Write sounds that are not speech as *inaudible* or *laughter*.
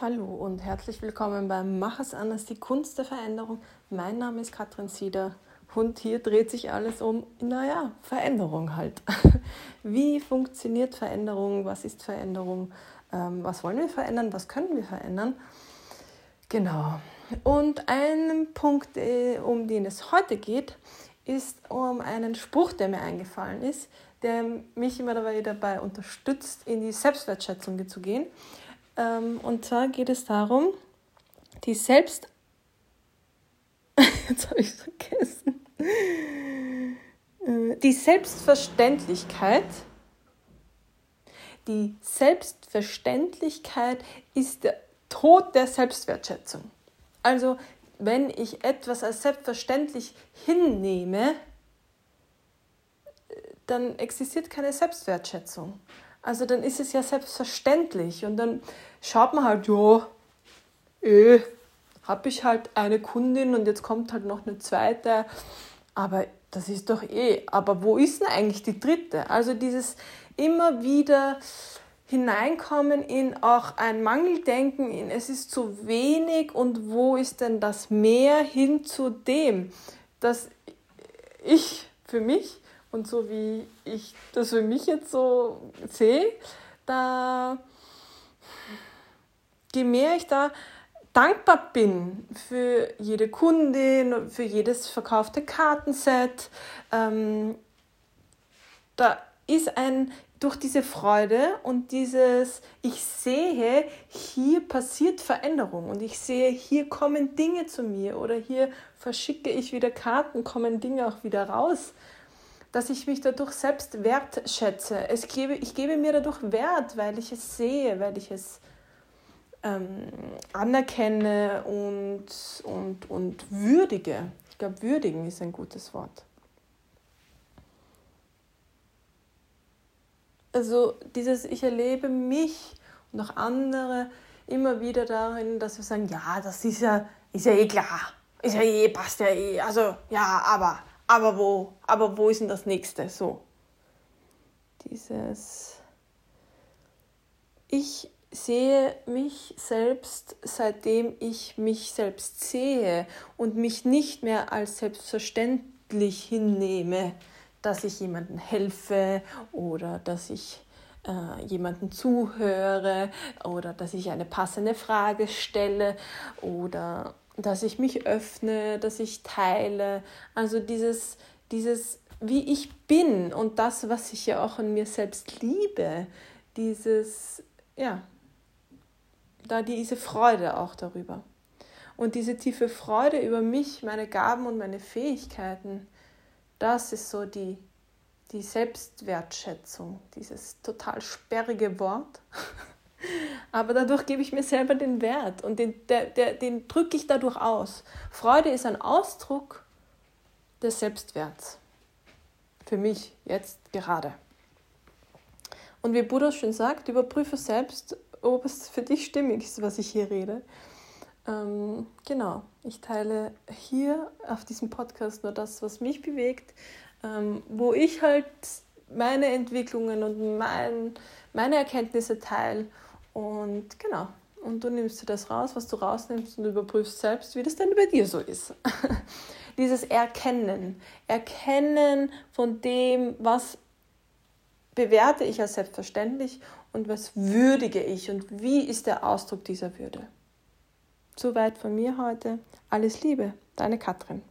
Hallo und herzlich willkommen beim Mach es anders, die Kunst der Veränderung. Mein Name ist Katrin Sieder und hier dreht sich alles um, naja, Veränderung halt. *laughs* Wie funktioniert Veränderung? Was ist Veränderung? Ähm, was wollen wir verändern? Was können wir verändern? Genau. Und ein Punkt, äh, um den es heute geht, ist um einen Spruch, der mir eingefallen ist, der mich immer dabei, dabei unterstützt, in die Selbstwertschätzung zu gehen. Ähm, und zwar geht es darum, die Selbst... *laughs* Jetzt habe ich es vergessen. Äh, die Selbstverständlichkeit. Die Selbstverständlichkeit ist der Tod der Selbstwertschätzung. Also, wenn ich etwas als selbstverständlich hinnehme, dann existiert keine Selbstwertschätzung. Also dann ist es ja selbstverständlich. Und dann schaut man halt, ja, eh, habe ich halt eine Kundin und jetzt kommt halt noch eine zweite, aber das ist doch eh, aber wo ist denn eigentlich die dritte? Also dieses immer wieder hineinkommen in auch ein Mangeldenken, in es ist zu wenig und wo ist denn das mehr hin zu dem, dass ich für mich und so wie ich das für mich jetzt so sehe, da je mehr ich da dankbar bin für jede Kundin, für jedes verkaufte Kartenset, ähm, da ist ein durch diese Freude und dieses, ich sehe, hier passiert Veränderung und ich sehe, hier kommen Dinge zu mir oder hier verschicke ich wieder Karten, kommen Dinge auch wieder raus dass ich mich dadurch selbst wertschätze. Es gebe, ich gebe mir dadurch Wert, weil ich es sehe, weil ich es ähm, anerkenne und, und, und würdige. Ich glaube, würdigen ist ein gutes Wort. Also dieses, ich erlebe mich und auch andere immer wieder darin, dass wir sagen, ja, das ist ja, ist ja eh klar, ist ja eh, passt ja eh, also ja, aber aber wo, aber wo ist denn das nächste? So. Dieses, ich sehe mich selbst, seitdem ich mich selbst sehe und mich nicht mehr als selbstverständlich hinnehme, dass ich jemandem helfe oder dass ich äh, jemanden zuhöre oder dass ich eine passende Frage stelle oder dass ich mich öffne, dass ich teile. Also dieses, dieses, wie ich bin und das, was ich ja auch an mir selbst liebe, dieses, ja, da diese Freude auch darüber. Und diese tiefe Freude über mich, meine Gaben und meine Fähigkeiten, das ist so die, die Selbstwertschätzung, dieses total sperrige Wort. *laughs* Aber dadurch gebe ich mir selber den Wert und den, der, der, den drücke ich dadurch aus. Freude ist ein Ausdruck des Selbstwerts. Für mich jetzt gerade. Und wie Buddha schon sagt, überprüfe selbst, ob es für dich stimmig ist, was ich hier rede. Ähm, genau, ich teile hier auf diesem Podcast nur das, was mich bewegt, ähm, wo ich halt meine Entwicklungen und mein, meine Erkenntnisse teile und genau, und du nimmst dir das raus, was du rausnimmst und überprüfst selbst, wie das denn bei dir so ist. *laughs* Dieses Erkennen, Erkennen von dem, was bewerte ich als selbstverständlich und was würdige ich und wie ist der Ausdruck dieser Würde. Soweit von mir heute. Alles Liebe, deine Katrin.